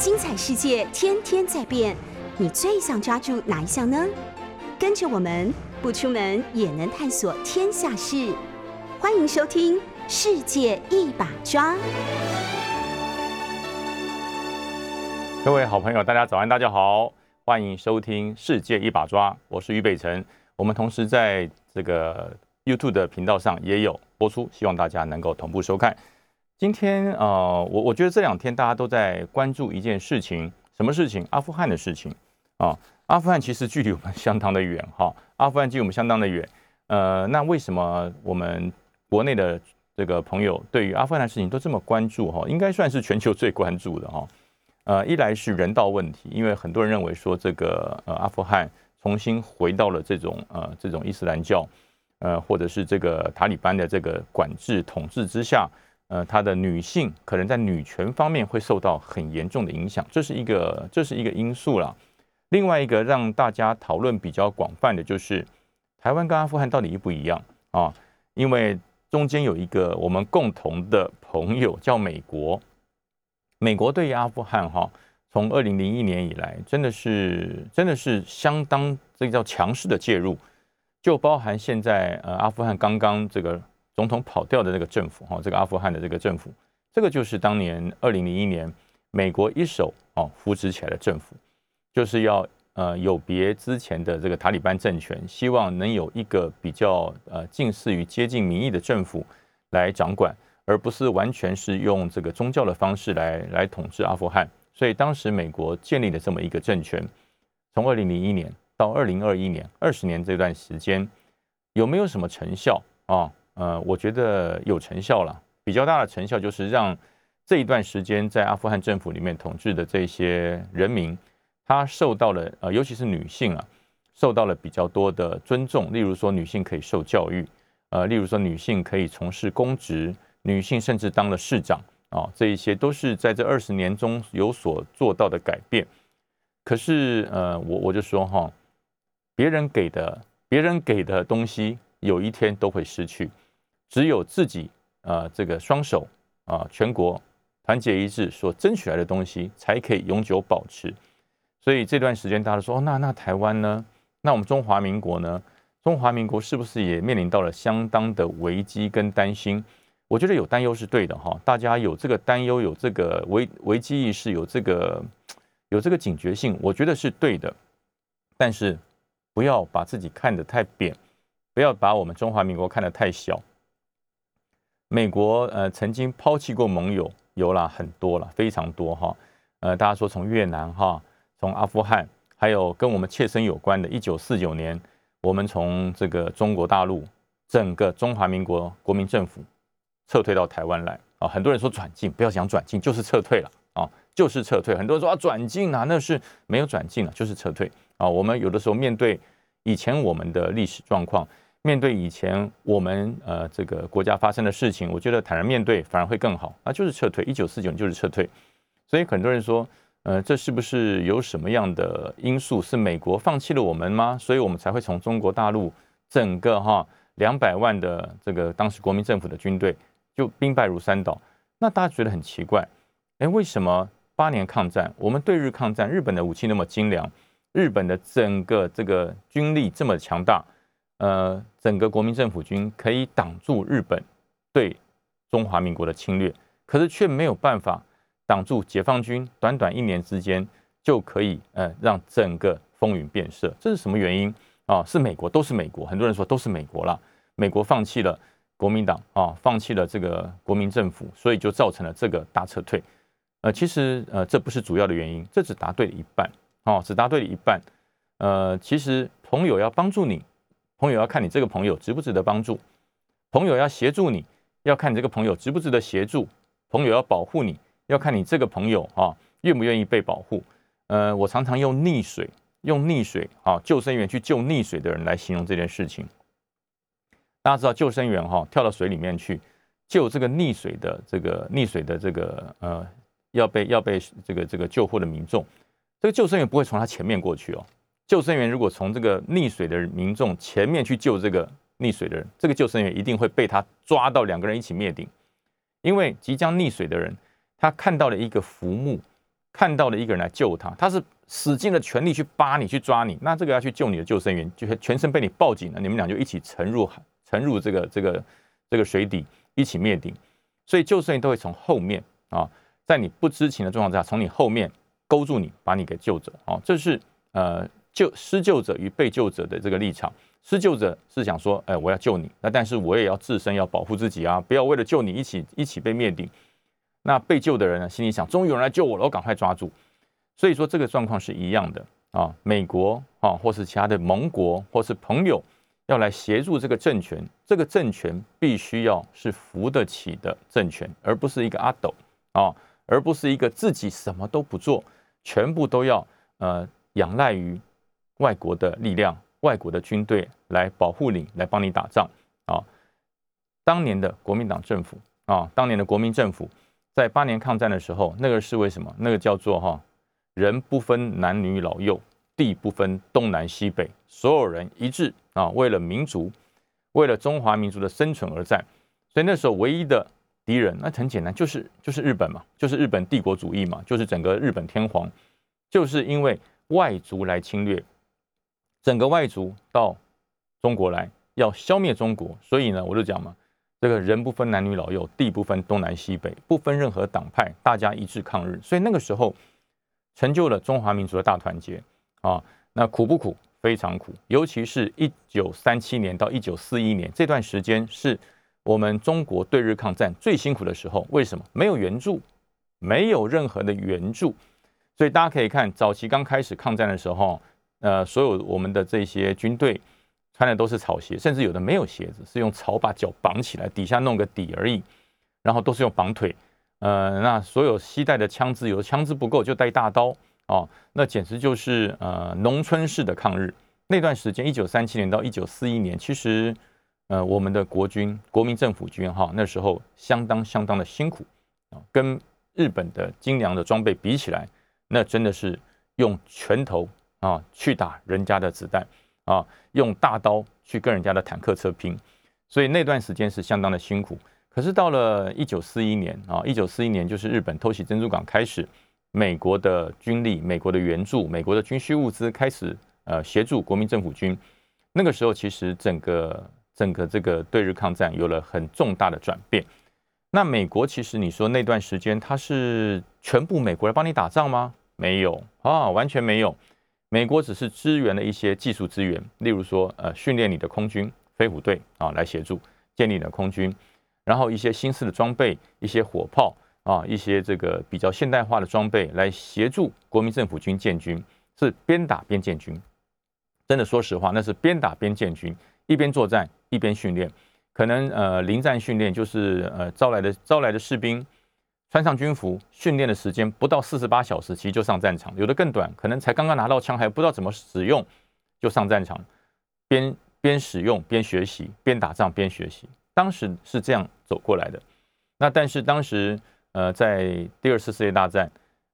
精彩世界天天在变，你最想抓住哪一项呢？跟着我们不出门也能探索天下事，欢迎收听《世界一把抓》。各位好朋友，大家早安，大家好，欢迎收听《世界一把抓》，我是于北辰。我们同时在这个 YouTube 的频道上也有播出，希望大家能够同步收看。今天呃，我我觉得这两天大家都在关注一件事情，什么事情？阿富汗的事情啊。阿富汗其实距离我们相当的远哈，阿富汗距离我们相当的远。呃，那为什么我们国内的这个朋友对于阿富汗的事情都这么关注哈？应该算是全球最关注的哈。呃，一来是人道问题，因为很多人认为说这个呃阿富汗重新回到了这种呃这种伊斯兰教呃或者是这个塔利班的这个管制统治之下。呃，她的女性可能在女权方面会受到很严重的影响，这是一个这是一个因素了。另外一个让大家讨论比较广泛的就是台湾跟阿富汗到底一不一样啊？因为中间有一个我们共同的朋友叫美国，美国对于阿富汗哈，从二零零一年以来真的是真的是相当这个叫强势的介入，就包含现在呃阿富汗刚刚这个。总统跑掉的那个政府，哈，这个阿富汗的这个政府，这个就是当年二零零一年美国一手哦扶植起来的政府，就是要呃有别之前的这个塔利班政权，希望能有一个比较呃近似于接近民意的政府来掌管，而不是完全是用这个宗教的方式来来统治阿富汗。所以当时美国建立了这么一个政权，从二零零一年到二零二一年二十年这段时间，有没有什么成效啊？呃，我觉得有成效了，比较大的成效就是让这一段时间在阿富汗政府里面统治的这些人民，他受到了呃，尤其是女性啊，受到了比较多的尊重。例如说，女性可以受教育，呃，例如说女性可以从事公职，女性甚至当了市长啊，这一些都是在这二十年中有所做到的改变。可是呃，我我就说哈，别人给的别人给的东西，有一天都会失去。只有自己啊，这个双手啊，全国团结一致所争取来的东西，才可以永久保持。所以这段时间，大家说，哦，那那台湾呢？那我们中华民国呢？中华民国是不是也面临到了相当的危机跟担心？我觉得有担忧是对的哈，大家有这个担忧，有这个危危机意识，有这个有这个警觉性，我觉得是对的。但是不要把自己看得太扁，不要把我们中华民国看得太小。美国呃曾经抛弃过盟友，有了很多了，非常多哈。呃，大家说从越南哈，从阿富汗，还有跟我们切身有关的，一九四九年，我们从这个中国大陆整个中华民国国民政府撤退到台湾来啊。很多人说转进，不要讲转进，就是撤退了啊，就是撤退。很多人说啊转进啊，那是没有转进了，就是撤退啊。我们有的时候面对以前我们的历史状况。面对以前我们呃这个国家发生的事情，我觉得坦然面对反而会更好啊，就是撤退。一九四九年就是撤退，所以很多人说，呃，这是不是有什么样的因素是美国放弃了我们吗？所以我们才会从中国大陆整个哈两百万的这个当时国民政府的军队就兵败如山倒？那大家觉得很奇怪，哎，为什么八年抗战，我们对日抗战，日本的武器那么精良，日本的整个这个军力这么强大？呃，整个国民政府军可以挡住日本对中华民国的侵略，可是却没有办法挡住解放军。短短一年之间就可以呃让整个风云变色，这是什么原因啊？是美国，都是美国。很多人说都是美国了，美国放弃了国民党啊，放弃了这个国民政府，所以就造成了这个大撤退。呃，其实呃这不是主要的原因，这只答对了一半哦，只答对了一半。呃，其实朋友要帮助你。朋友要看你这个朋友值不值得帮助，朋友要协助你要看你这个朋友值不值得协助，朋友要保护你要看你这个朋友啊愿不愿意被保护。呃，我常常用溺水，用溺水啊救生员去救溺水的人来形容这件事情。大家知道救生员哈跳到水里面去救这个溺水的这个溺水的这个呃要被要被这个这个救护的民众，这个救生员不会从他前面过去哦。救生员如果从这个溺水的民众前面去救这个溺水的人，这个救生员一定会被他抓到，两个人一起灭顶。因为即将溺水的人，他看到了一个浮木，看到了一个人来救他，他是使尽了全力去扒你、去抓你，那这个要去救你的救生员，就全身被你抱紧了，你们俩就一起沉入海沉入这个这个这个水底，一起灭顶。所以救生员都会从后面啊，在你不知情的状况下，从你后面勾住你，把你给救走啊。这是呃救施救者与被救者的这个立场。施救者是想说，哎，我要救你，那但是我也要自身要保护自己啊，不要为了救你一起一起被灭顶。那被救的人呢，心里想，终于有人来救我了，我赶快抓住。所以说这个状况是一样的啊，美国啊，或是其他的盟国或是朋友要来协助这个政权，这个政权必须要是扶得起的政权，而不是一个阿斗啊，而不是一个自己什么都不做，全部都要呃仰赖于外国的力量。外国的军队来保护你，来帮你打仗啊！当年的国民党政府啊，当年的国民政府，在八年抗战的时候，那个是为什么？那个叫做哈，人不分男女老幼，地不分东南西北，所有人一致啊，为了民族，为了中华民族的生存而战。所以那时候唯一的敌人，那很简单，就是就是日本嘛，就是日本帝国主义嘛，就是整个日本天皇，就是因为外族来侵略。整个外族到中国来，要消灭中国，所以呢，我就讲嘛，这个人不分男女老幼，地不分东南西北，不分任何党派，大家一致抗日。所以那个时候成就了中华民族的大团结啊。那苦不苦？非常苦。尤其是一九三七年到一九四一年这段时间，是我们中国对日抗战最辛苦的时候。为什么？没有援助，没有任何的援助。所以大家可以看，早期刚开始抗战的时候。呃，所有我们的这些军队穿的都是草鞋，甚至有的没有鞋子，是用草把脚绑起来，底下弄个底而已，然后都是用绑腿。呃，那所有携带的枪支，有的枪支不够就带大刀哦，那简直就是呃农村式的抗日。那段时间，一九三七年到一九四一年，其实呃我们的国军、国民政府军哈，那时候相当相当的辛苦啊，跟日本的精良的装备比起来，那真的是用拳头。啊，去打人家的子弹啊，用大刀去跟人家的坦克车拼，所以那段时间是相当的辛苦。可是到了一九四一年啊，一九四一年就是日本偷袭珍珠港开始，美国的军力、美国的援助、美国的军需物资开始呃协助国民政府军。那个时候其实整个整个这个对日抗战有了很重大的转变。那美国其实你说那段时间他是全部美国来帮你打仗吗？没有啊，完全没有。美国只是支援了一些技术资源，例如说，呃，训练你的空军飞虎队啊，来协助建立你的空军，然后一些新式的装备，一些火炮啊，一些这个比较现代化的装备来协助国民政府军建军，是边打边建军。真的，说实话，那是边打边建军，一边作战一边训练，可能呃临战训练就是呃招来的招来的士兵。穿上军服，训练的时间不到四十八小时，其实就上战场。有的更短，可能才刚刚拿到枪，还不知道怎么使用，就上战场，边边使用边学习，边打仗边学习。当时是这样走过来的。那但是当时，呃，在第二次世界大战，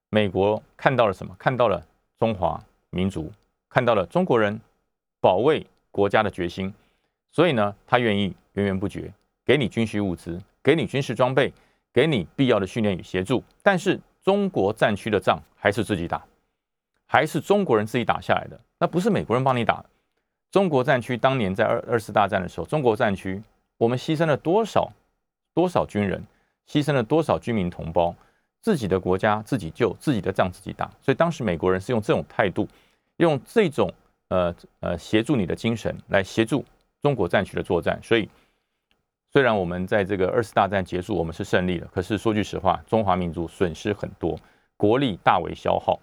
美国看到了什么？看到了中华民族，看到了中国人保卫国家的决心，所以呢，他愿意源源不绝给你军需物资，给你军事装备。给你必要的训练与协助，但是中国战区的仗还是自己打，还是中国人自己打下来的，那不是美国人帮你打。中国战区当年在二二次大战的时候，中国战区我们牺牲了多少多少军人，牺牲了多少军民同胞，自己的国家自己救，自己的仗自己打。所以当时美国人是用这种态度，用这种呃呃协助你的精神来协助中国战区的作战，所以。虽然我们在这个二次大战结束，我们是胜利了，可是说句实话，中华民族损失很多，国力大为消耗。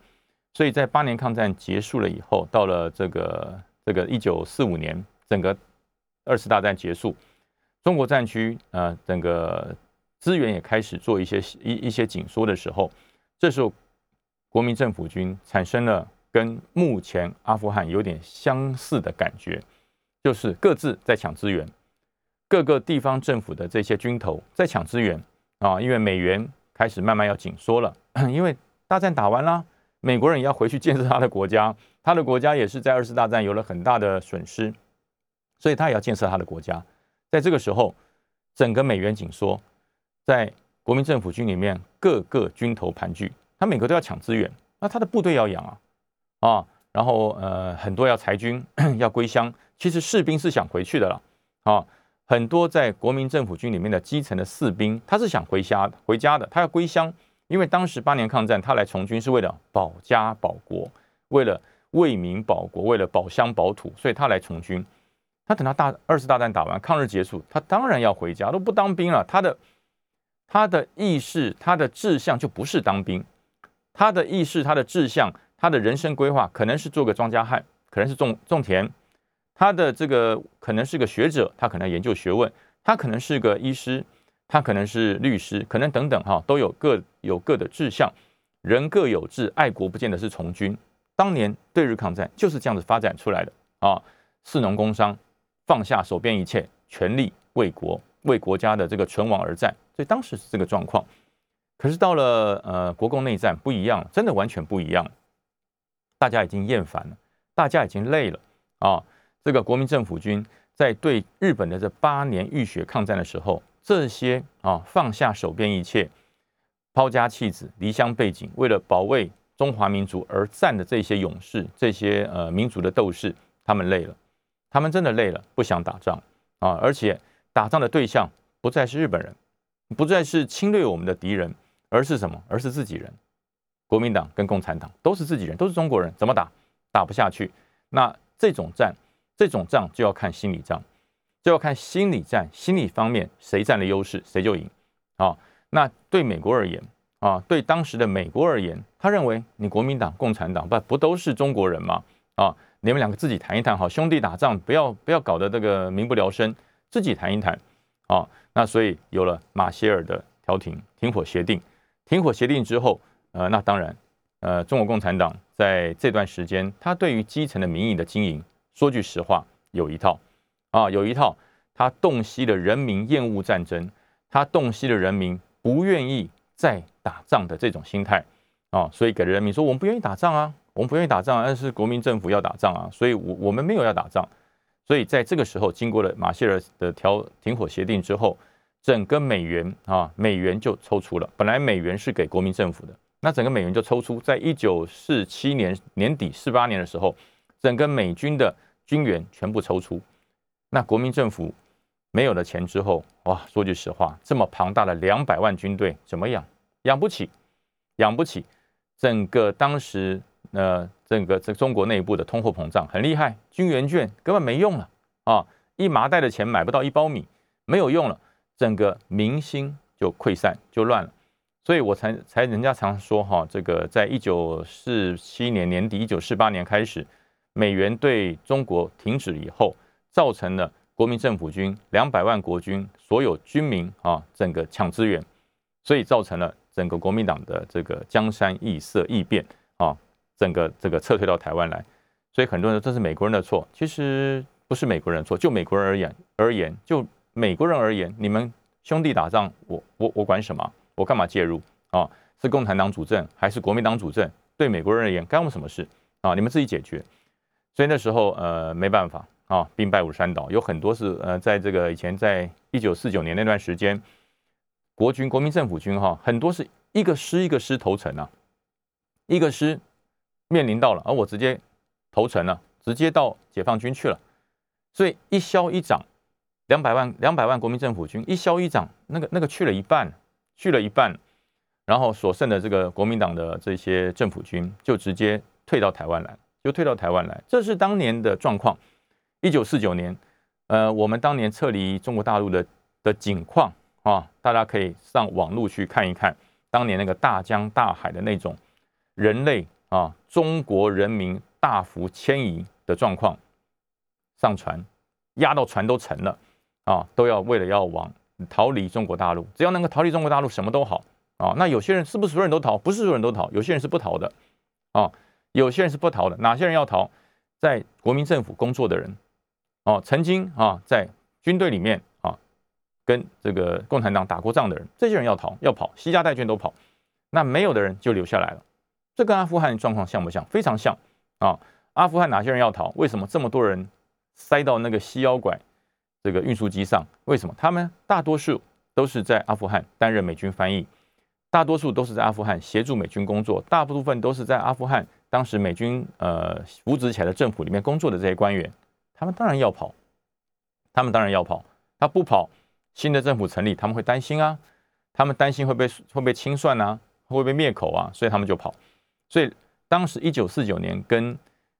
所以在八年抗战结束了以后，到了这个这个一九四五年，整个二次大战结束，中国战区呃整个资源也开始做一些一一些紧缩的时候，这时候国民政府军产生了跟目前阿富汗有点相似的感觉，就是各自在抢资源。各个地方政府的这些军头在抢资源啊，因为美元开始慢慢要紧缩了，因为大战打完了，美国人也要回去建设他的国家，他的国家也是在二次大战有了很大的损失，所以他也要建设他的国家。在这个时候，整个美元紧缩，在国民政府军里面各个军头盘踞他每个都要抢资源，那他的部队要养啊，啊，然后呃很多要裁军 要归乡，其实士兵是想回去的了啊，很多在国民政府军里面的基层的士兵，他是想回家回家的，他要归乡，因为当时八年抗战他来从军是为了保家保国，为了为民保国，为了保乡保土，所以他来从军。他等到大二次大战打完，抗日结束，他当然要回家，都不当兵了。他的他的意识，他的志向就不是当兵，他的意识，他的志向，他的人生规划可能是做个庄稼汉，可能是种种田，他的这个可能是个学者，他可能研究学问，他可能是个医师，他可能是律师，可能等等哈，都有各有各的志向，人各有志，爱国不见得是从军。当年对日抗战就是这样子发展出来的啊，士农工商。放下手边一切，全力为国、为国家的这个存亡而战，所以当时是这个状况。可是到了呃国共内战不一样，真的完全不一样。大家已经厌烦了，大家已经累了啊！这个国民政府军在对日本的这八年浴血抗战的时候，这些啊放下手边一切、抛家弃子、离乡背井，为了保卫中华民族而战的这些勇士、这些呃民族的斗士，他们累了。他们真的累了，不想打仗啊！而且打仗的对象不再是日本人，不再是侵略我们的敌人，而是什么？而是自己人。国民党跟共产党都是自己人，都是中国人，怎么打？打不下去。那这种战，这种仗就要看心理仗，就要看心理战，心理方面谁占了优势，谁就赢啊！那对美国而言啊，对当时的美国而言，他认为你国民党、共产党不不都是中国人吗？啊！你们两个自己谈一谈，好兄弟打仗不要不要搞得这个民不聊生，自己谈一谈，啊，那所以有了马歇尔的调停停火协定，停火协定之后，呃，那当然，呃，中国共产党在这段时间，他对于基层的民意的经营，说句实话，有一套，啊，有一套，他洞悉了人民厌恶战争，他洞悉了人民不愿意再打仗的这种心态，啊，所以给了人民说，我们不愿意打仗啊。我们不愿意打仗，但是国民政府要打仗啊，所以，我我们没有要打仗，所以在这个时候，经过了马歇尔的调停火协定之后，整个美元啊，美元就抽出了。本来美元是给国民政府的，那整个美元就抽出，在一九四七年年底、四八年的时候，整个美军的军援全部抽出。那国民政府没有了钱之后，哇，说句实话，这么庞大的两百万军队怎么养？养不起，养不起。整个当时。呃整个这中国内部的通货膨胀很厉害，军援券根本没用了啊！一麻袋的钱买不到一包米，没有用了，整个民心就溃散，就乱了。所以我才才人家常说哈，这个在一九四七年年底，一九四八年开始，美元对中国停止以后，造成了国民政府军两百万国军所有军民啊，整个抢资源，所以造成了整个国民党的这个江山易色易变啊。整个这个撤退到台湾来，所以很多人说这是美国人的错，其实不是美国人错。就美国人而言而言，就美国人而言，你们兄弟打仗，我我我管什么？我干嘛介入啊？是共产党主政还是国民党主政？对美国人而言，干我什么事啊？你们自己解决。所以那时候呃没办法啊，兵败如山倒，有很多是呃在这个以前在一九四九年那段时间，国军国民政府军哈很多是一个师一个师投诚啊，一个师。面临到了，而我直接投诚了，直接到解放军去了，所以一消一长，两百万两百万国民政府军一消一长，那个那个去了一半，去了一半，然后所剩的这个国民党的这些政府军就直接退到台湾来，就退到台湾来，这是当年的状况。一九四九年，呃，我们当年撤离中国大陆的的景况啊，大家可以上网络去看一看，当年那个大江大海的那种人类。啊，中国人民大幅迁移的状况，上船，压到船都沉了，啊，都要为了要往逃离中国大陆，只要能够逃离中国大陆，什么都好啊。那有些人是不是所有人都逃？不是所有人都逃，有些人是不逃的，啊，有些人是不逃的。哪些人要逃？在国民政府工作的人，哦，曾经啊在军队里面啊跟这个共产党打过仗的人，这些人要逃要跑，西家带眷都跑，那没有的人就留下来了。这跟阿富汗状况像不像？非常像啊！阿富汗哪些人要逃？为什么这么多人塞到那个西腰拐这个运输机上？为什么他们大多数都是在阿富汗担任美军翻译？大多数都是在阿富汗协助美军工作，大部分都是在阿富汗当时美军呃扶植起来的政府里面工作的这些官员，他们当然要跑，他们当然要跑，他不跑，新的政府成立，他们会担心啊，他们担心会被会被清算啊，会被灭口啊，所以他们就跑。所以当时一九四九年跟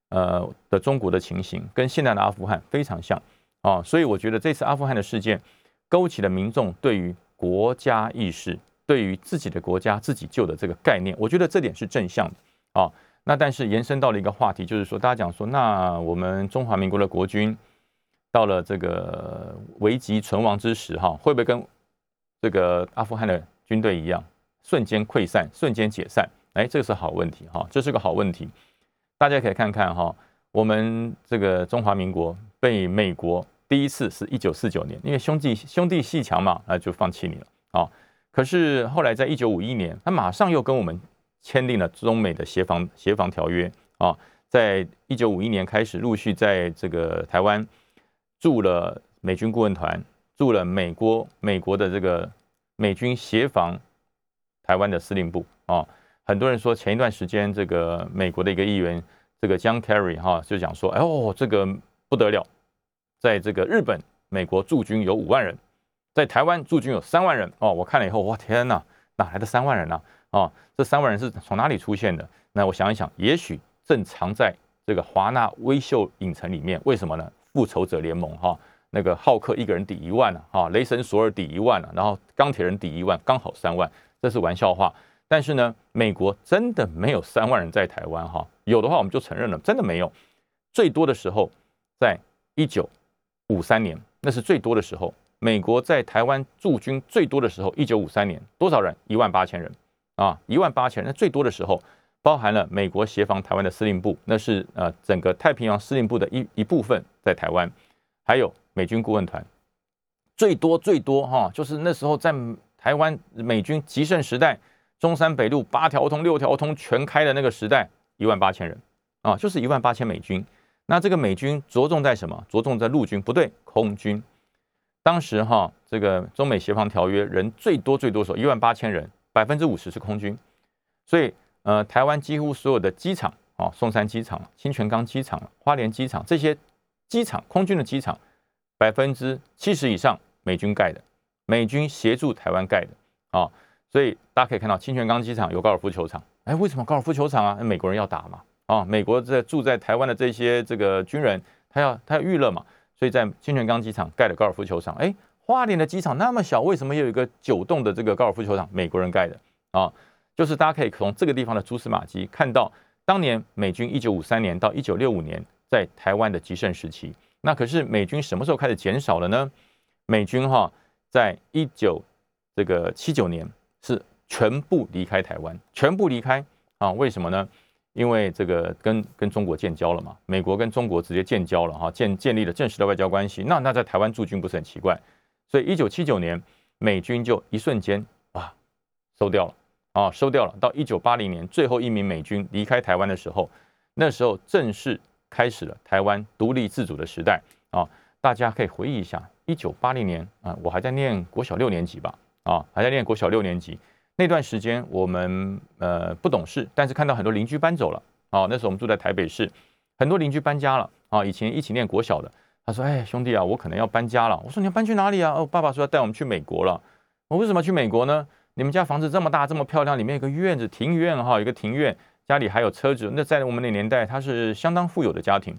呃的中国的情形跟现在的阿富汗非常像啊，所以我觉得这次阿富汗的事件勾起了民众对于国家意识、对于自己的国家自己救的这个概念，我觉得这点是正向的啊。那但是延伸到了一个话题，就是说大家讲说，那我们中华民国的国军到了这个危急存亡之时，哈，会不会跟这个阿富汗的军队一样，瞬间溃散、瞬间解散？哎，这是好问题哈，这是个好问题。大家可以看看哈，我们这个中华民国被美国第一次是一九四九年，因为兄弟兄弟戏强嘛，那就放弃你了啊。可是后来在一九五一年，他马上又跟我们签订了中美的协防协防条约啊。在一九五一年开始，陆续在这个台湾驻了美军顾问团，驻了美国美国的这个美军协防台湾的司令部啊。很多人说，前一段时间这个美国的一个议员，这个 John Kerry 哈，就讲说，哎呦，这个不得了，在这个日本，美国驻军有五万人，在台湾驻军有三万人哦。我看了以后，我天哪，哪来的三万人呢？啊，这三万人是从哪里出现的？那我想一想，也许正藏在这个华纳微秀影城里面。为什么呢？复仇者联盟哈，那个浩克一个人抵一万了，哈，雷神索尔抵一万了，然后钢铁人抵一万，刚好三万，这是玩笑话。但是呢，美国真的没有三万人在台湾哈，有的话我们就承认了，真的没有。最多的时候，在一九五三年，那是最多的时候。美国在台湾驻军最多的时候，一九五三年多少人？一万八千人啊，一万八千人。最多的时候，包含了美国协防台湾的司令部，那是呃整个太平洋司令部的一一部分在台湾，还有美军顾问团，最多最多哈，就是那时候在台湾美军极盛时代。中山北路八条通、六条通全开的那个时代，一万八千人啊，就是一万八千美军。那这个美军着重在什么？着重在陆军，不对，空军。当时哈，这个中美协防条约人最多最多时候一万八千人，百分之五十是空军。所以呃，台湾几乎所有的机场啊，松山机场、清泉岗机场、花莲机场这些机场，空军的机场，百分之七十以上美军盖的，美军协助台湾盖的啊。所以大家可以看到，清泉岗机场有高尔夫球场。哎，为什么高尔夫球场啊？美国人要打嘛？啊，美国在住在台湾的这些这个军人，他要他要娱乐嘛？所以在清泉岗机场盖的高尔夫球场。哎，花莲的机场那么小，为什么有一个九栋的这个高尔夫球场？美国人盖的啊，就是大家可以从这个地方的蛛丝马迹看到，当年美军一九五三年到一九六五年在台湾的极盛时期。那可是美军什么时候开始减少了呢？美军哈，在一九这个七九年。是全部离开台湾，全部离开啊？为什么呢？因为这个跟跟中国建交了嘛，美国跟中国直接建交了哈，建建立了正式的外交关系。那那在台湾驻军不是很奇怪？所以一九七九年美军就一瞬间啊收掉了啊收掉了。到一九八零年最后一名美军离开台湾的时候，那时候正式开始了台湾独立自主的时代啊！大家可以回忆一下，一九八零年啊，我还在念国小六年级吧。啊，还在念国小六年级那段时间，我们呃不懂事，但是看到很多邻居搬走了。啊，那时候我们住在台北市，很多邻居搬家了。啊，以前一起念国小的，他说：“哎，兄弟啊，我可能要搬家了。”我说：“你要搬去哪里啊？”哦，爸爸说要带我们去美国了。我为什么去美国呢？你们家房子这么大，这么漂亮，里面有个院子，庭院哈，有个庭院，家里还有车子。那在我们那年代，他是相当富有的家庭。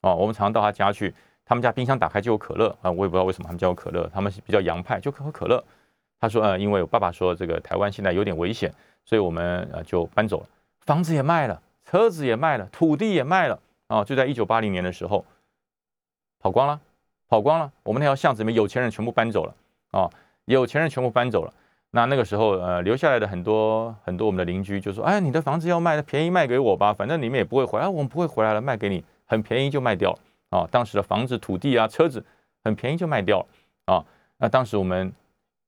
啊，我们常常到他家去，他们家冰箱打开就有可乐啊，我也不知道为什么他们家有可乐，他们是比较洋派，就喝可乐。他说：“呃，因为我爸爸说这个台湾现在有点危险，所以我们呃就搬走了，房子也卖了，车子也卖了，土地也卖了啊！就在一九八零年的时候，跑光了，跑光了。我们那条巷子里面有钱人全部搬走了啊，有钱人全部搬走了。那那个时候呃留下来的很多很多我们的邻居就说：，哎，你的房子要卖，便宜卖给我吧，反正你们也不会回来，我们不会回来了，卖给你，很便宜就卖掉了啊。当时的房子、土地啊、车子很便宜就卖掉了啊。那当时我们。”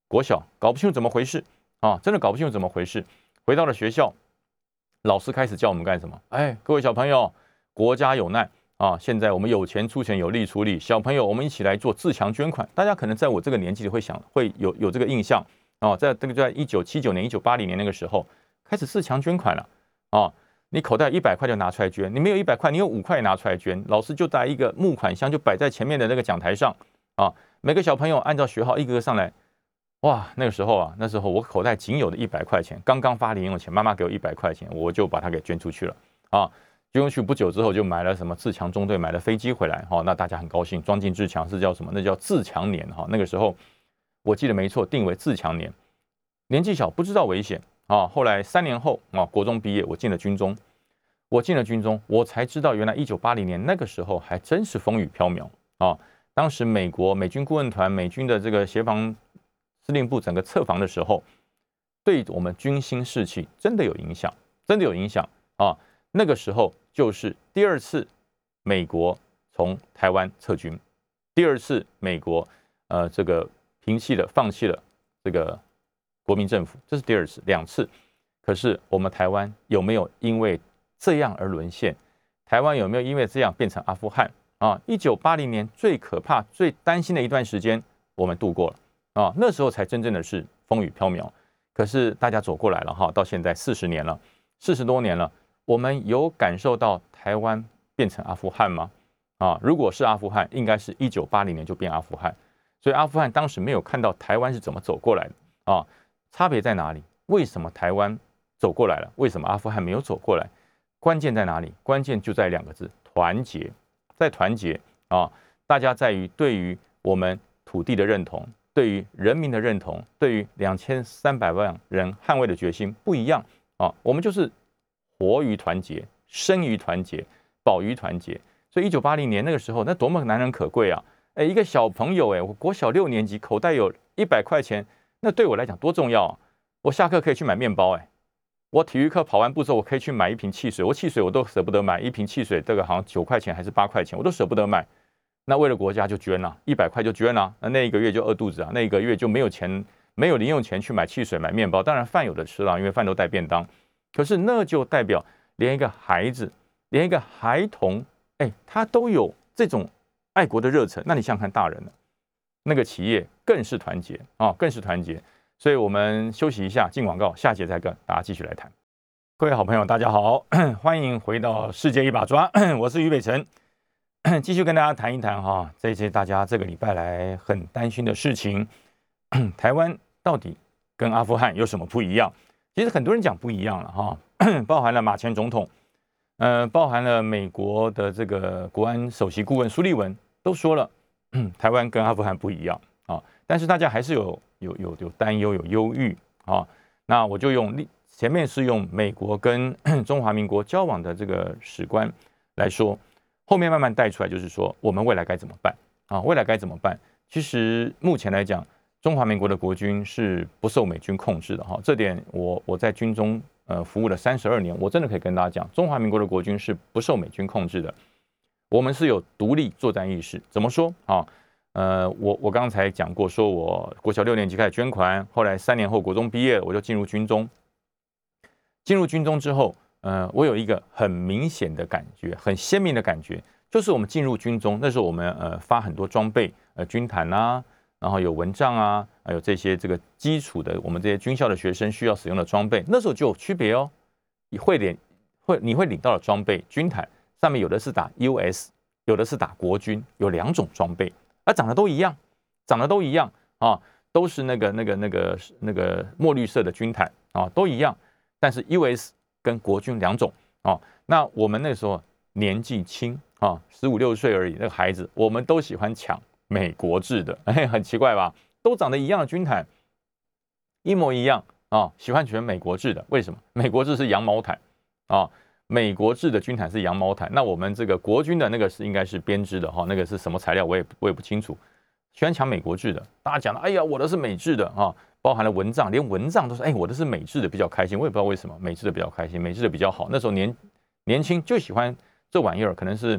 国小搞不清楚怎么回事啊，真的搞不清楚怎么回事。回到了学校，老师开始叫我们干什么？哎，各位小朋友，国家有难啊！现在我们有钱出钱，有力出力。小朋友，我们一起来做自强捐款。大家可能在我这个年纪会想，会有有这个印象哦，在这个在一九七九年、一九八零年那个时候开始自强捐款了哦。你口袋一百块就拿出来捐，你没有一百块，你有五块拿出来捐，老师就带一个募款箱就摆在前面的那个讲台上啊。每个小朋友按照学号一个个上来，哇，那个时候啊，那时候我口袋仅有的一百块钱，刚刚发零用钱，妈妈给我一百块钱，我就把它给捐出去了啊。捐出去不久之后，就买了什么自强中队买了飞机回来哈，那大家很高兴，装进自强是叫什么？那叫自强年哈。那个时候我记得没错，定为自强年。年纪小不知道危险啊。后来三年后啊，国中毕业，我进了军中，我进了军中，我才知道原来一九八零年那个时候还真是风雨飘渺啊。当时美国美军顾问团、美军的这个协防司令部整个测防的时候，对我们军心士气真的有影响，真的有影响啊！那个时候就是第二次美国从台湾撤军，第二次美国呃这个平息了、放弃了这个国民政府，这是第二次，两次。可是我们台湾有没有因为这样而沦陷？台湾有没有因为这样变成阿富汗？啊，一九八零年最可怕、最担心的一段时间，我们度过了啊，那时候才真正的是风雨飘渺。可是大家走过来了哈，到现在四十年了，四十多年了，我们有感受到台湾变成阿富汗吗？啊，如果是阿富汗，应该是一九八零年就变阿富汗。所以阿富汗当时没有看到台湾是怎么走过来的啊，差别在哪里？为什么台湾走过来了？为什么阿富汗没有走过来？关键在哪里？关键就在两个字：团结。在团结啊！大家在于对于我们土地的认同，对于人民的认同，对于两千三百万人捍卫的决心不一样啊！我们就是活于团结，生于团结，保于团结。所以一九八零年那个时候，那多么难能可贵啊！哎，一个小朋友哎，我国小六年级，口袋有一百块钱，那对我来讲多重要啊！我下课可以去买面包哎。我体育课跑完步之后，我可以去买一瓶汽水。我汽水我都舍不得买一瓶汽水，这个好像九块钱还是八块钱，我都舍不得买。那为了国家就捐了，一百块就捐了。那那一个月就饿肚子啊，那一个月就没有钱，没有零用钱去买汽水、买面包。当然饭有的吃了，因为饭都带便当。可是那就代表连一个孩子，连一个孩童，哎，他都有这种爱国的热忱。那你想想看大人呢？那个企业更是团结啊，更是团结。所以我们休息一下，进广告，下节再跟大家继续来谈。各位好朋友，大家好，欢迎回到世界一把抓，我是于北辰，继续跟大家谈一谈哈，这一些大家这个礼拜来很担心的事情，台湾到底跟阿富汗有什么不一样？其实很多人讲不一样了哈，包含了马前总统，呃，包含了美国的这个国安首席顾问苏利文都说了，台湾跟阿富汗不一样啊，但是大家还是有。有有有担忧有忧郁啊，那我就用前面是用美国跟 中华民国交往的这个史观来说，后面慢慢带出来就是说我们未来该怎么办啊？未来该怎么办？其实目前来讲，中华民国的国军是不受美军控制的哈，这点我我在军中呃服务了三十二年，我真的可以跟大家讲，中华民国的国军是不受美军控制的，我们是有独立作战意识。怎么说啊？呃，我我刚才讲过，说我国小六年级开始捐款，后来三年后国中毕业，我就进入军中。进入军中之后，呃，我有一个很明显的感觉，很鲜明的感觉，就是我们进入军中，那时候我们呃发很多装备，呃军毯啊，然后有蚊帐啊，还有这些这个基础的我们这些军校的学生需要使用的装备，那时候就有区别哦。你会领会你会领到的装备，军毯上面有的是打 US，有的是打国军，有两种装备。啊，长得都一样，长得都一样啊，都是那个那个那个那个墨绿色的军毯啊，都一样。但是 US 跟国军两种啊。那我们那时候年纪轻啊，十五六岁而已，那个孩子，我们都喜欢抢美国制的，哎，很奇怪吧？都长得一样的军毯，一模一样啊，喜欢选美国制的，为什么？美国制是羊毛毯啊。美国制的军毯是羊毛毯，那我们这个国军的那个是应该是编织的哈，那个是什么材料我也我也不清楚。喜欢抢美国制的，大家讲的，哎呀，我的是美制的啊，包含了蚊帐，连蚊帐都是，哎，我的是美制的比较开心，我也不知道为什么，美制的比较开心，美制的比较好。那时候年年轻就喜欢这玩意儿，可能是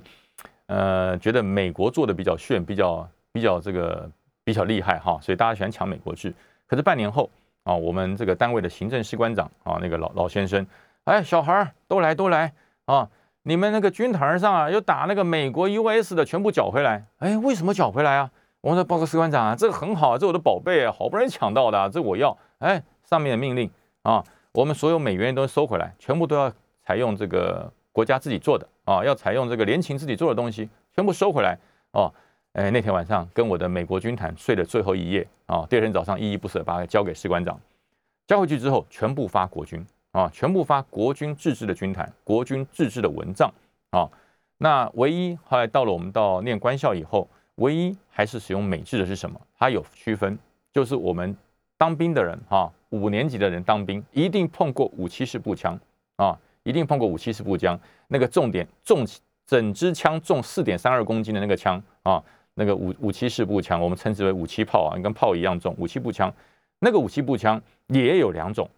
呃觉得美国做的比较炫，比较比较这个比较厉害哈，所以大家喜欢抢美国制。可是半年后啊，我们这个单位的行政士官长啊，那个老老先生。哎，小孩儿都来都来啊！你们那个军台上啊，又打那个美国 US 的，全部缴回来。哎，为什么缴回来啊？我说报告士官长啊，这个很好，这我的宝贝啊，好不容易抢到的，这我要。哎，上面的命令啊，我们所有美元都收回来，全部都要采用这个国家自己做的啊，要采用这个联勤自己做的东西，全部收回来哦。哎，那天晚上跟我的美国军团睡的最后一夜啊，第二天早上依依不舍把它交给士官长，交回去之后全部发国军啊，全部发国军自制的军毯，国军自制的蚊帐啊。那唯一后来到了我们到念官校以后，唯一还是使用美制的是什么？它有区分，就是我们当兵的人哈，五年级的人当兵一定碰过五七式步枪啊，一定碰过五七式步枪，那个重点重整支枪重四点三二公斤的那个枪啊。那个五五七式步枪，我们称之为五七炮啊，跟炮一样重。五七步枪，那个五七步枪也有两种，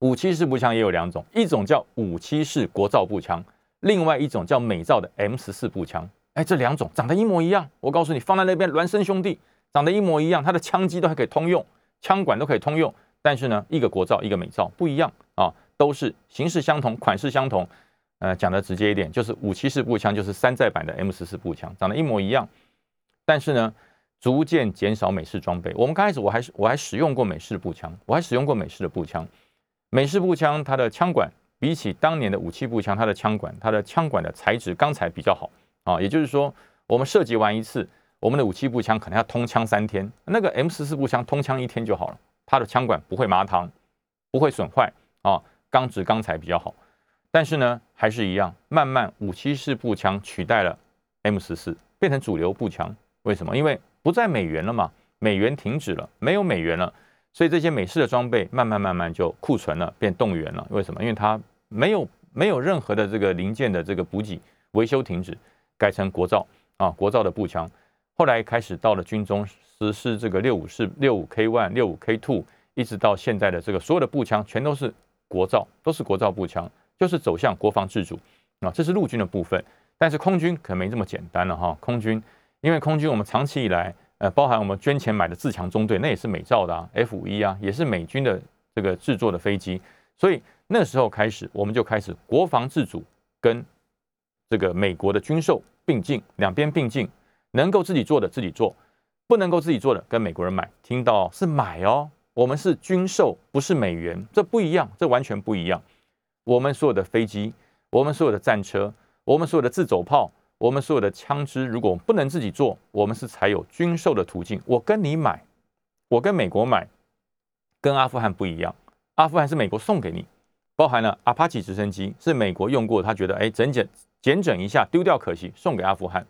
五七式步枪也有两种，一种叫五七式国造步枪，另外一种叫美造的 M 十四步枪。哎，这两种长得一模一样。我告诉你，放在那边孪生兄弟，长得一模一样，它的枪机都还可以通用，枪管都可以通用。但是呢，一个国造，一个美造，不一样啊，都是形式相同，款式相同。呃，讲的直接一点，就是五七式步枪就是山寨版的 M 十四步枪，长得一模一样。但是呢，逐渐减少美式装备。我们刚开始我还是我还使用过美式的步枪，我还使用过美式的步枪。美式步枪它的枪管比起当年的武器步枪，它的枪管它的枪管的材质钢材比较好啊。也就是说，我们射击完一次，我们的武器步枪可能要通枪三天，那个 M 十四步枪通枪一天就好了，它的枪管不会麻膛，不会损坏啊，钢质钢材比较好。但是呢，还是一样，慢慢武器式步枪取代了 M 十四，变成主流步枪。为什么？因为不在美元了嘛，美元停止了，没有美元了，所以这些美式的装备慢慢慢慢就库存了，变动员了。为什么？因为它没有没有任何的这个零件的这个补给，维修停止，改成国造啊，国造的步枪。后来开始到了军中实施这个六五式、六五 K one、六五 K two，一直到现在的这个所有的步枪全都是国造，都是国造步枪，就是走向国防自主啊。这是陆军的部分，但是空军可没这么简单了哈，空军。因为空军，我们长期以来，呃，包含我们捐钱买的自强中队，那也是美造的啊，F 五一啊，也是美军的这个制作的飞机。所以那时候开始，我们就开始国防自主跟这个美国的军售并进，两边并进，能够自己做的自己做，不能够自己做的跟美国人买。听到是买哦，我们是军售，不是美元，这不一样，这完全不一样。我们所有的飞机，我们所有的战车，我们所有的自走炮。我们所有的枪支，如果不能自己做，我们是才有军售的途径。我跟你买，我跟美国买，跟阿富汗不一样。阿富汗是美国送给你，包含了阿帕奇直升机是美国用过，他觉得哎整整检整一下丢掉可惜，送给阿富汗。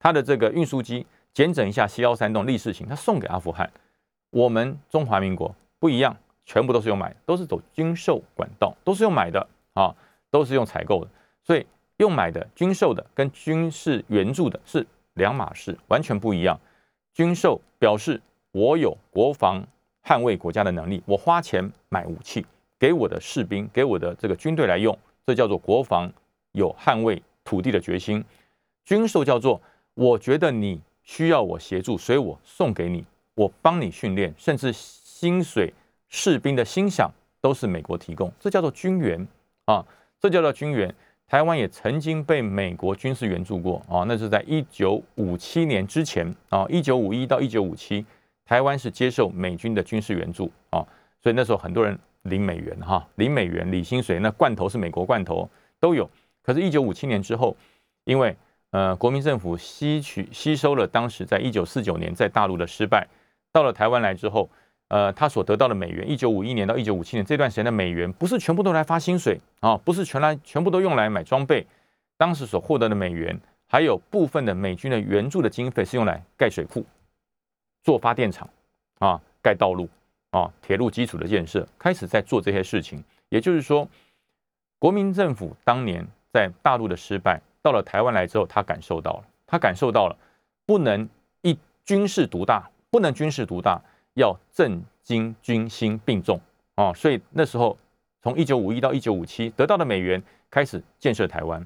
他的这个运输机检整一下 C 幺三栋立式型，他送给阿富汗。我们中华民国不一样，全部都是用买，都是走军售管道，都是用买的啊，都是用采购的，所以。用买的军售的跟军事援助的是两码事，完全不一样。军售表示我有国防捍卫国家的能力，我花钱买武器给我的士兵，给我的这个军队来用，这叫做国防有捍卫土地的决心。军售叫做我觉得你需要我协助，所以我送给你，我帮你训练，甚至薪水、士兵的薪饷都是美国提供，这叫做军援啊，这叫做军援。台湾也曾经被美国军事援助过啊，那是在一九五七年之前啊，一九五一到一九五七，台湾是接受美军的军事援助啊，所以那时候很多人领美元哈，领美元领薪水，那罐头是美国罐头都有。可是，一九五七年之后，因为呃国民政府吸取吸收了当时在一九四九年在大陆的失败，到了台湾来之后。呃，他所得到的美元，一九五一年到一九五七年这段时间的美元，不是全部都来发薪水啊，不是全来全部都用来买装备。当时所获得的美元，还有部分的美军的援助的经费，是用来盖水库、做发电厂啊、盖道路啊、铁路基础的建设，开始在做这些事情。也就是说，国民政府当年在大陆的失败，到了台湾来之后，他感受到了，他感受到了，不能一军事独大，不能军事独大。要政经军心并重啊，所以那时候从一九五一到一九五七得到的美元开始建设台湾，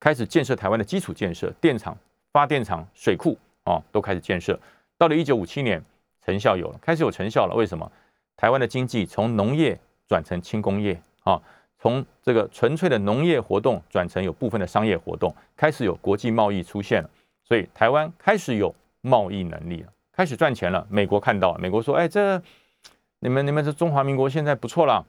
开始建设台湾的基础建设，电厂、发电厂、水库啊都开始建设。到了一九五七年，成效有了，开始有成效了。为什么？台湾的经济从农业转成轻工业啊，从这个纯粹的农业活动转成有部分的商业活动，开始有国际贸易出现了，所以台湾开始有贸易能力了。开始赚钱了，美国看到，美国说：“哎，这你们你们这中华民国现在不错了，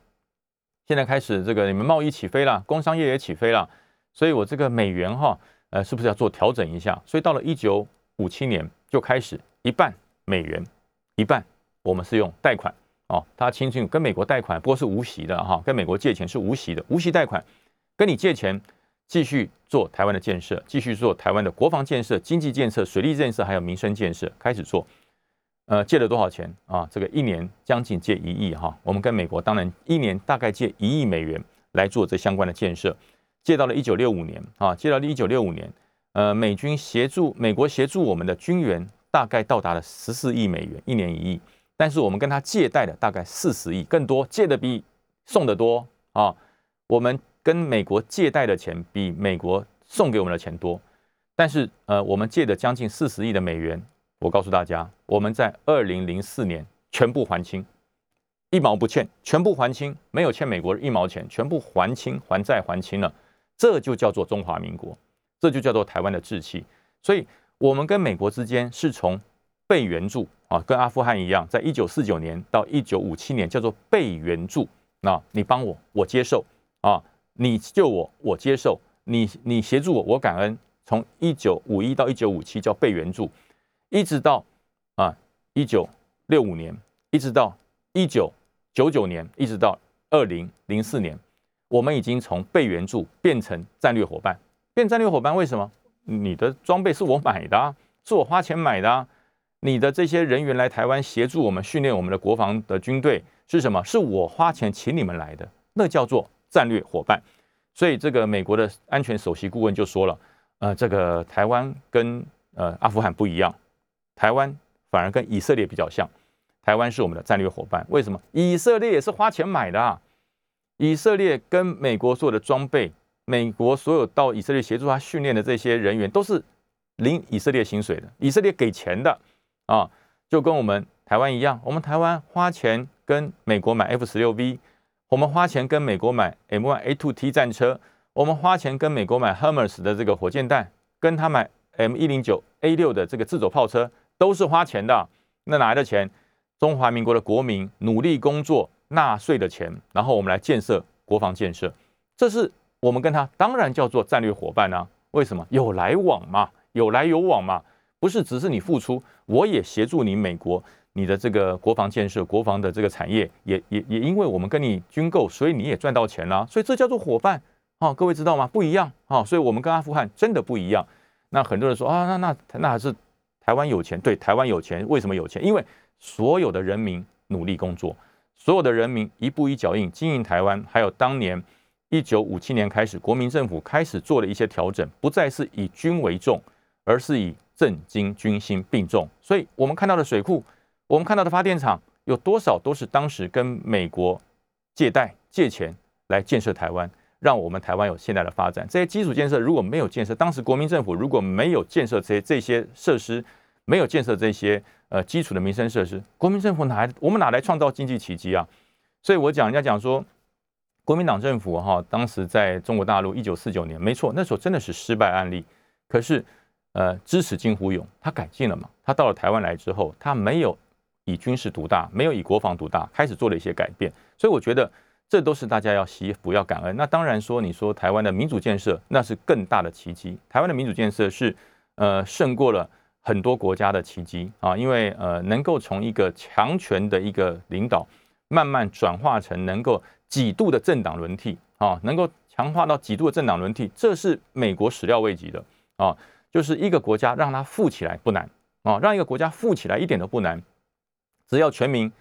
现在开始这个你们贸易起飞了，工商业也起飞了，所以我这个美元哈，呃，是不是要做调整一下？所以到了一九五七年就开始一半美元，一半我们是用贷款哦，大家清，跟美国贷款不过是无息的哈，跟美国借钱是无息的，无息贷款跟你借钱。继续做台湾的建设，继续做台湾的国防建设、经济建设、水利建设，还有民生建设，开始做。呃，借了多少钱啊？这个一年将近借一亿哈。我们跟美国当然一年大概借一亿美元来做这相关的建设。借到了一九六五年啊，借到了一九六五年，呃，美军协助美国协助我们的军援大概到达了十四亿美元，一年一亿。但是我们跟他借贷的大概四十亿，更多，借的比送的多啊。我们。跟美国借贷的钱比美国送给我们的钱多，但是呃，我们借的将近四十亿的美元，我告诉大家，我们在二零零四年全部还清，一毛不欠，全部还清，没有欠美国一毛钱，全部还清，还债还清了，这就叫做中华民国，这就叫做台湾的志气。所以，我们跟美国之间是从被援助啊，跟阿富汗一样，在一九四九年到一九五七年叫做被援助，那你帮我，我接受啊。你救我，我接受；你你协助我，我感恩。从一九五一到一九五七叫被援助，一直到啊一九六五年，一直到一九九九年，一直到二零零四年，我们已经从被援助变成战略伙伴。变战略伙伴为什么？你的装备是我买的，是我花钱买的。你的这些人员来台湾协助我们训练我们的国防的军队是什么？是我花钱请你们来的，那叫做。战略伙伴，所以这个美国的安全首席顾问就说了，呃，这个台湾跟呃阿富汗不一样，台湾反而跟以色列比较像，台湾是我们的战略伙伴。为什么？以色列也是花钱买的啊，以色列跟美国所有的装备，美国所有到以色列协助他训练的这些人员都是领以色列薪水的，以色列给钱的啊，就跟我们台湾一样，我们台湾花钱跟美国买 F 十六 V。我们花钱跟美国买 M 1 A two T 战车，我们花钱跟美国买 Hermes 的这个火箭弹，跟他买 M109A6 的这个自走炮车，都是花钱的。那哪来的钱？中华民国的国民努力工作纳税的钱，然后我们来建设国防建设，这是我们跟他当然叫做战略伙伴啊。为什么？有来往嘛，有来有往嘛，不是只是你付出，我也协助你美国。你的这个国防建设、国防的这个产业，也也也因为我们跟你军购，所以你也赚到钱了，所以这叫做伙伴啊！各位知道吗？不一样啊！所以我们跟阿富汗真的不一样。那很多人说啊，那那那还是台湾有钱？对，台湾有钱，为什么有钱？因为所有的人民努力工作，所有的人民一步一脚印经营台湾。还有当年一九五七年开始，国民政府开始做了一些调整，不再是以军为重，而是以政经军心并重。所以我们看到的水库。我们看到的发电厂有多少都是当时跟美国借贷借钱来建设台湾，让我们台湾有现代的发展。这些基础建设如果没有建设，当时国民政府如果没有建设这些这些设施，没有建设这些呃基础的民生设施，国民政府哪来我们哪来创造经济奇迹啊？所以我讲人家讲说，国民党政府哈，当时在中国大陆一九四九年，没错，那时候真的是失败案例。可是呃，支持金虎勇，他改进了嘛？他到了台湾来之后，他没有。以军事独大，没有以国防独大，开始做了一些改变，所以我觉得这都是大家要惜福、要感恩。那当然说，你说台湾的民主建设，那是更大的奇迹。台湾的民主建设是呃胜过了很多国家的奇迹啊，因为呃能够从一个强权的一个领导，慢慢转化成能够几度的政党轮替啊，能够强化到几度的政党轮替，这是美国始料未及的啊。就是一个国家让它富起来不难啊，让一个国家富起来一点都不难。只要全民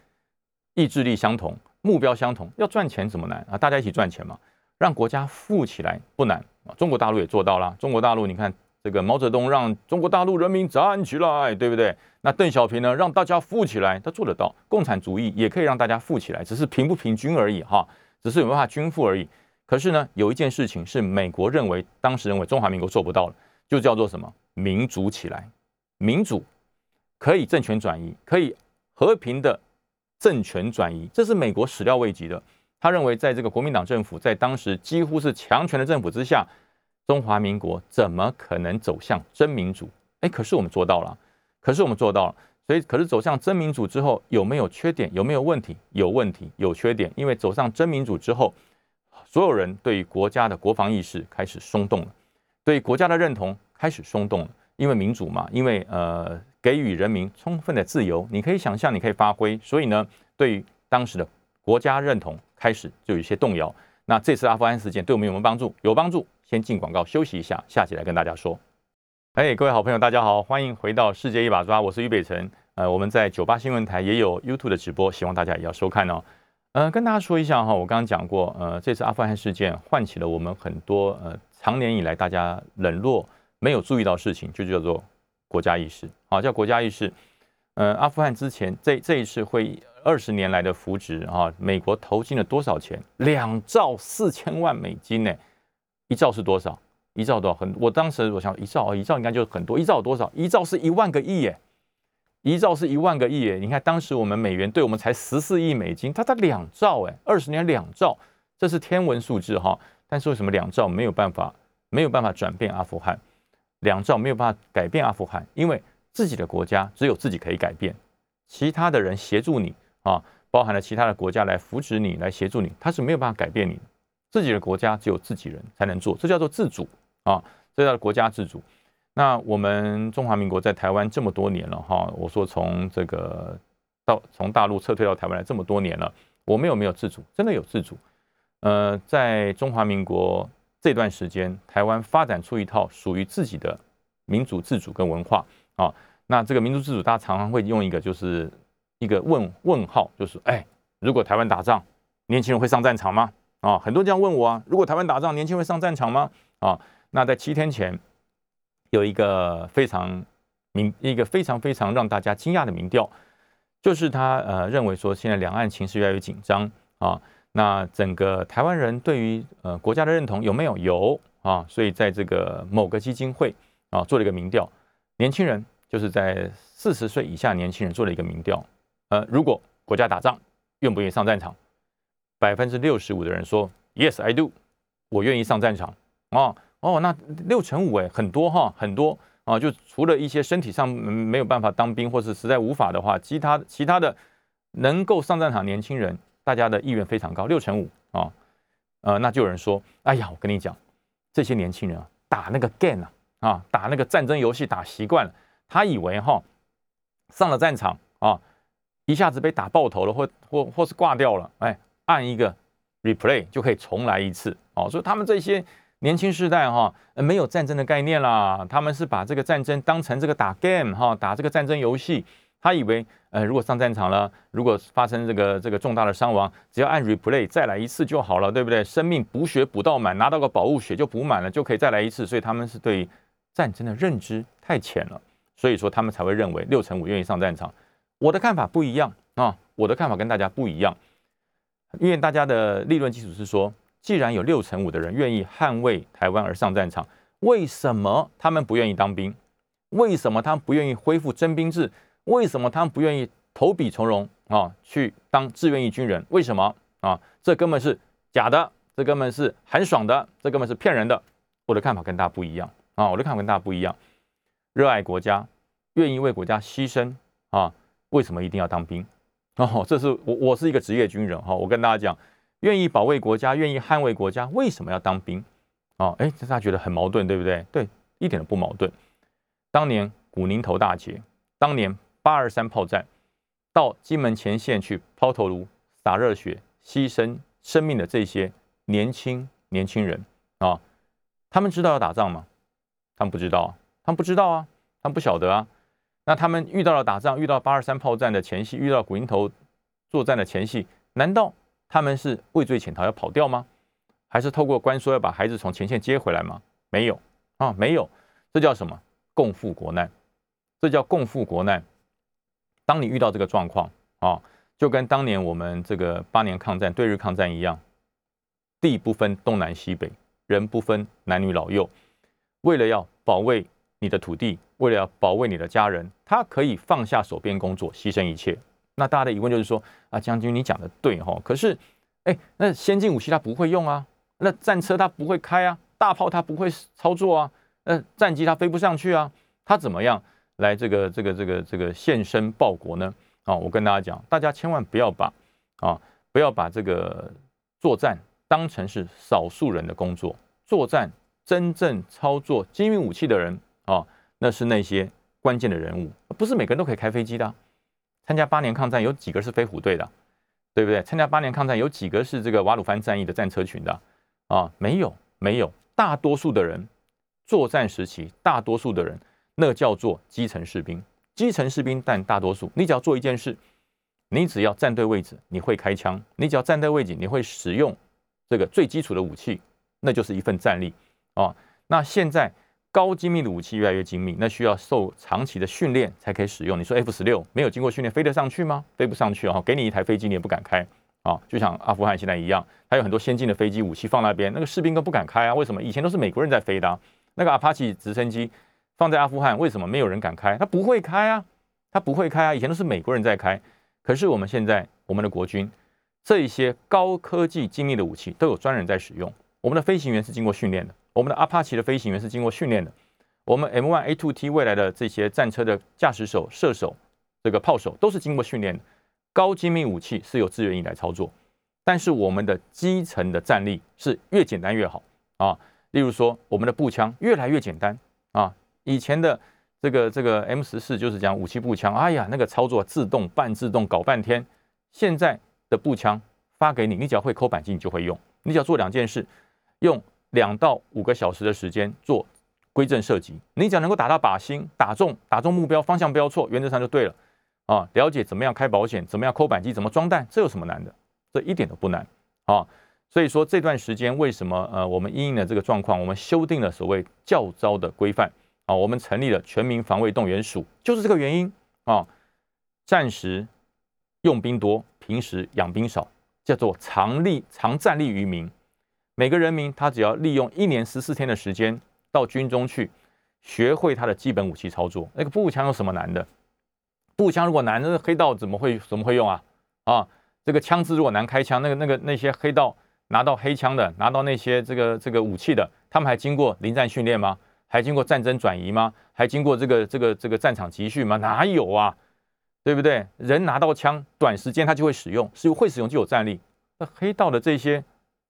意志力相同，目标相同，要赚钱怎么难啊？大家一起赚钱嘛，让国家富起来不难啊！中国大陆也做到了。中国大陆，你看这个毛泽东让中国大陆人民站起来，对不对？那邓小平呢，让大家富起来，他做得到。共产主义也可以让大家富起来，只是平不平均而已哈，只是有办法均富而已。可是呢，有一件事情是美国认为，当时认为中华民国做不到了，就叫做什么？民主起来，民主可以政权转移，可以。和平的政权转移，这是美国始料未及的。他认为，在这个国民党政府在当时几乎是强权的政府之下，中华民国怎么可能走向真民主？哎，可是我们做到了，可是我们做到了。所以可是走向真民主之后有没有缺点？有没有问题？有问题，有缺点。因为走上真民主之后，所有人对于国家的国防意识开始松动了，对国家的认同开始松动了。因为民主嘛，因为呃给予人民充分的自由，你可以想象，你可以发挥，所以呢，对于当时的国家认同开始就有一些动摇。那这次阿富汗事件对我们有没有帮助？有帮助。先进广告休息一下，下集来跟大家说。哎，各位好朋友，大家好，欢迎回到世界一把抓，我是于北辰。呃，我们在九八新闻台也有 YouTube 的直播，希望大家也要收看哦。呃，跟大家说一下哈，我刚刚讲过，呃，这次阿富汗事件唤起了我们很多呃长年以来大家冷落、没有注意到事情，就叫做国家意识。啊，叫国家意识。呃，阿富汗之前这这一次会二十年来的扶植啊，美国投进了多少钱？两兆四千万美金呢？一兆是多少？一兆多少？很，我当时我想一兆哦，一兆应该就很多。一兆多少？一兆是一万个亿耶！一兆是一万个亿耶！你看当时我们美元对我们才十四亿美金，它才两兆哎，二十年两兆，这是天文数字哈。但是为什么两兆没有办法没有办法转变阿富汗？两兆没有办法改变阿富汗，因为自己的国家只有自己可以改变，其他的人协助你啊，包含了其他的国家来扶持你，来协助你，他是没有办法改变你的。自己的国家只有自己人才能做，这叫做自主啊，这叫国家自主。那我们中华民国在台湾这么多年了哈，我说从这个到从大陆撤退到台湾来这么多年了，我们有没有自主？真的有自主。呃，在中华民国这段时间，台湾发展出一套属于自己的民主自主跟文化啊。那这个民主自主，大家常常会用一个就是一个问问号，就是哎，如果台湾打仗，年轻人会上战场吗？啊，很多这样问我啊，如果台湾打仗，年轻人会上战场吗？啊，那在七天前有一个非常民一个非常非常让大家惊讶的民调，就是他呃认为说现在两岸情势越来越紧张啊，那整个台湾人对于呃国家的认同有没有有啊？所以在这个某个基金会啊做了一个民调，年轻人就是在四十岁以下年轻人做了一个民调，呃，如果国家打仗，愿不愿意上战场？百分之六十五的人说 Yes, I do，我愿意上战场哦哦，那六成五哎，很多哈，很多啊，就除了一些身体上没有办法当兵或是实在无法的话，其他其他的能够上战场年轻人，大家的意愿非常高，六成五啊，呃，那就有人说，哎呀，我跟你讲，这些年轻人啊，打那个 game 啊，啊，打那个战争游戏打习惯了，他以为哈上了战场啊，一下子被打爆头了，或或或是挂掉了，哎。按一个 replay 就可以重来一次哦，所以他们这些年轻世代哈，没有战争的概念啦，他们是把这个战争当成这个打 game 哈，打这个战争游戏，他以为呃，如果上战场了，如果发生这个这个重大的伤亡，只要按 replay 再来一次就好了，对不对？生命补血补到满，拿到个宝物血就补满了，就可以再来一次，所以他们是对战争的认知太浅了，所以说他们才会认为六成五愿意上战场。我的看法不一样啊，我的看法跟大家不一样。因为大家的立论基础是说，既然有六成五的人愿意捍卫台湾而上战场，为什么他们不愿意当兵？为什么他们不愿意恢复征兵制？为什么他们不愿意投笔从戎啊，去当志愿役军人？为什么啊？这根本是假的，这根本是很爽的，这根本是骗人的。我的看法跟大家不一样啊，我的看法跟大家不一样。热爱国家，愿意为国家牺牲啊，为什么一定要当兵？哦，这是我，我是一个职业军人哈。我跟大家讲，愿意保卫国家，愿意捍卫国家，为什么要当兵？哦，哎，大家觉得很矛盾，对不对？对，一点都不矛盾。当年古宁头大捷，当年八二三炮战，到金门前线去抛头颅、洒热血、牺牲生命的这些年轻年轻人啊，他们知道要打仗吗？他们不知道，他们不知道啊，他们不晓得啊。那他们遇到了打仗，遇到八二三炮战的前夕，遇到古营头作战的前夕，难道他们是畏罪潜逃要跑掉吗？还是透过官说要把孩子从前线接回来吗？没有啊，没有，这叫什么？共赴国难，这叫共赴国难。当你遇到这个状况啊，就跟当年我们这个八年抗战、对日抗战一样，地不分东南西北，人不分男女老幼，为了要保卫。你的土地，为了要保卫你的家人，他可以放下手边工作，牺牲一切。那大家的疑问就是说，啊，将军你讲的对哈，可是，哎，那先进武器他不会用啊，那战车他不会开啊，大炮他不会操作啊，那战机他飞不上去啊，他怎么样来这个这个这个这个献身报国呢？啊，我跟大家讲，大家千万不要把啊不要把这个作战当成是少数人的工作，作战真正操作精密武器的人啊，那是那些关键的人物，不是每个人都可以开飞机的。参加八年抗战有几个是飞虎队的，对不对？参加八年抗战有几个是这个瓦鲁番战役的战车群的啊？没有，没有，大多数的人作战时期，大多数的人。那叫做基层士兵，基层士兵，但大多数，你只要做一件事，你只要站对位置，你会开枪，你只要站对位置，你会使用这个最基础的武器，那就是一份战力啊。那现在高精密的武器越来越精密，那需要受长期的训练才可以使用。你说 F 十六没有经过训练飞得上去吗？飞不上去啊！给你一台飞机你也不敢开啊，就像阿富汗现在一样，还有很多先进的飞机武器放那边，那个士兵都不敢开啊。为什么？以前都是美国人在飞的，那个阿帕奇直升机。放在阿富汗，为什么没有人敢开？他不会开啊，他不会开啊。以前都是美国人在开，可是我们现在，我们的国军这一些高科技精密的武器都有专人在使用。我们的飞行员是经过训练的，我们的阿帕奇的飞行员是经过训练的，我们 M1 A2T 未来的这些战车的驾驶手、射手、这个炮手都是经过训练的。高精密武器是由志愿役来操作，但是我们的基层的战力是越简单越好啊。例如说，我们的步枪越来越简单。以前的这个这个 M 十四就是讲武器步枪，哎呀，那个操作自动半自动搞半天。现在的步枪发给你，你只要会扣扳机，你就会用。你只要做两件事，用两到五个小时的时间做归正射击，你只要能够打到靶心，打中打中目标，方向不要错，原则上就对了啊。了解怎么样开保险，怎么样扣扳机，怎么装弹，这有什么难的？这一点都不难啊。所以说这段时间为什么呃我们因应的这个状况，我们修订了所谓教招的规范。啊，我们成立了全民防卫动员署，就是这个原因啊。战时用兵多，平时养兵少，叫做常立常战立于民。每个人民他只要利用一年十四天的时间到军中去，学会他的基本武器操作。那个步枪有什么难的？步枪如果难，那黑道怎么会怎么会用啊？啊，这个枪支如果难开枪，那个那个那些黑道拿到黑枪的，拿到那些这个这个武器的，他们还经过临战训练吗？还经过战争转移吗？还经过这个这个这个战场集训吗？哪有啊？对不对？人拿到枪，短时间他就会使用，是会使用就有战力。那黑道的这些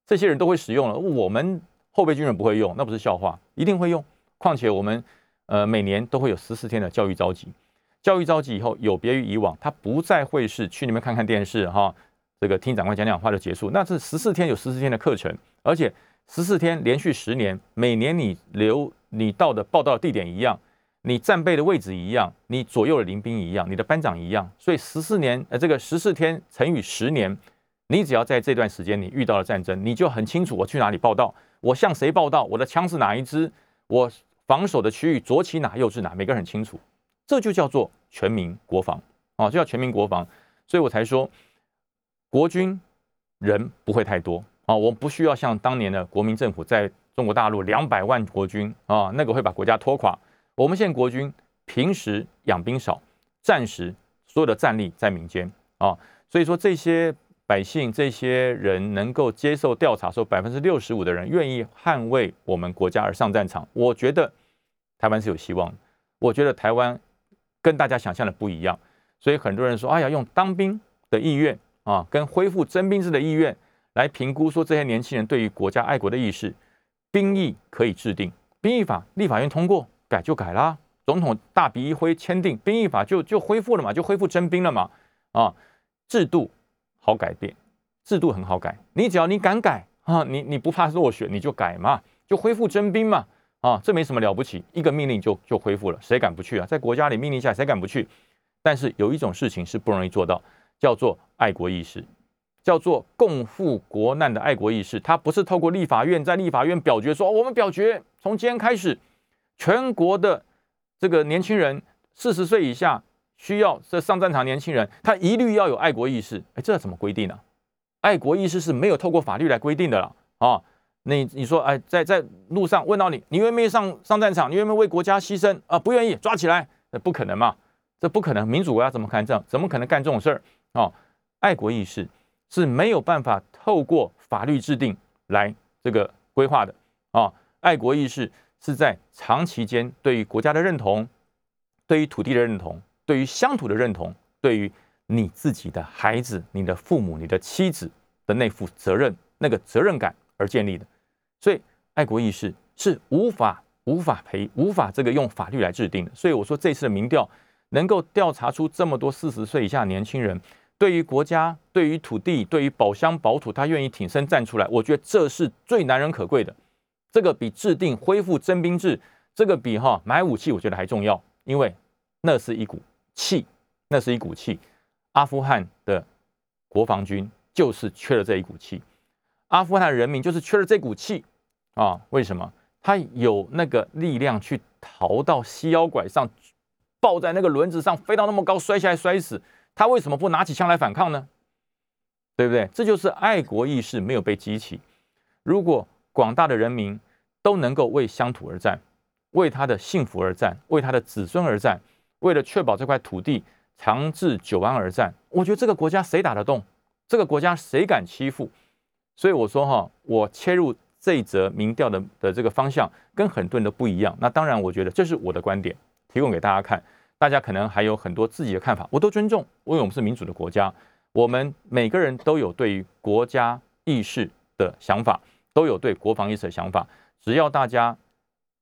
这些人都会使用了，我们后备军人不会用，那不是笑话，一定会用。况且我们呃每年都会有十四天的教育召集，教育召集以后有别于以往，他不再会是去那边看看电视哈，这个听长官讲讲话就结束。那是十四天有十四天的课程，而且十四天连续十年，每年你留。你到的报道地点一样，你战备的位置一样，你左右的临兵一样，你的班长一样，所以十四年，呃，这个十四天乘以十年，你只要在这段时间你遇到了战争，你就很清楚我去哪里报道，我向谁报道，我的枪是哪一支，我防守的区域左起哪右至哪，每个人很清楚，这就叫做全民国防啊，就叫全民国防，所以我才说国军人不会太多啊，我们不需要像当年的国民政府在。中国大陆两百万国军啊，那个会把国家拖垮。我们现在国军平时养兵少，战时所有的战力在民间啊，所以说这些百姓、这些人能够接受调查，说百分之六十五的人愿意捍卫我们国家而上战场。我觉得台湾是有希望。我觉得台湾跟大家想象的不一样，所以很多人说：“哎呀，用当兵的意愿啊，跟恢复征兵制的意愿来评估，说这些年轻人对于国家爱国的意识。”兵役可以制定，兵役法立法院通过改就改啦，总统大笔一挥签订兵役法就就恢复了嘛，就恢复征兵了嘛，啊，制度好改变，制度很好改，你只要你敢改啊，你你不怕落选你就改嘛，就恢复征兵嘛，啊，这没什么了不起，一个命令就就恢复了，谁敢不去啊？在国家里命令下谁敢不去？但是有一种事情是不容易做到，叫做爱国意识。叫做共赴国难的爱国意识，它不是透过立法院在立法院表决说，我们表决从今天开始，全国的这个年轻人四十岁以下需要这上战场年轻人，他一律要有爱国意识。哎，这怎么规定呢？爱国意识是没有透过法律来规定的了啊！你你说，哎，在在路上问到你，你愿不愿意上上战场？你愿不愿意为国家牺牲啊？不愿意，抓起来！那不可能嘛？这不可能，民主国家怎么可能这样？怎么可能干这种事儿啊？爱国意识。是没有办法透过法律制定来这个规划的啊！爱国意识是在长期间对于国家的认同、对于土地的认同，对于乡土的认同，对于你自己的孩子、你的父母、你的妻子的那副责任、那个责任感而建立的。所以，爱国意识是无法、无法培、无法这个用法律来制定的。所以我说，这次的民调能够调查出这么多四十岁以下年轻人。对于国家、对于土地、对于保乡保土，他愿意挺身站出来，我觉得这是最难能可贵的。这个比制定恢复征兵制，这个比哈买武器，我觉得还重要，因为那是一股气，那是一股气。阿富汗的国防军就是缺了这一股气，阿富汗人民就是缺了这股气啊！为什么？他有那个力量去逃到西腰拐上，抱在那个轮子上飞到那么高，摔下来摔死。他为什么不拿起枪来反抗呢？对不对？这就是爱国意识没有被激起。如果广大的人民都能够为乡土而战，为他的幸福而战，为他的子孙而战，为了确保这块土地长治久安而战，我觉得这个国家谁打得动？这个国家谁敢欺负？所以我说哈，我切入这一则民调的的这个方向跟很多人都不一样。那当然，我觉得这是我的观点，提供给大家看。大家可能还有很多自己的看法，我都尊重，因为我们是民主的国家，我们每个人都有对于国家意识的想法，都有对国防意识的想法。只要大家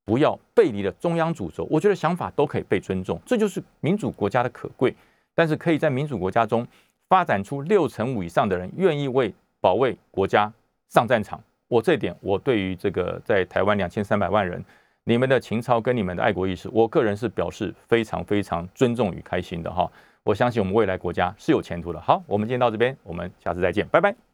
不要背离了中央主轴，我觉得想法都可以被尊重，这就是民主国家的可贵。但是可以在民主国家中发展出六成五以上的人愿意为保卫国家上战场，我这点我对于这个在台湾两千三百万人。你们的情操跟你们的爱国意识，我个人是表示非常非常尊重与开心的哈。我相信我们未来国家是有前途的。好，我们今天到这边，我们下次再见，拜拜。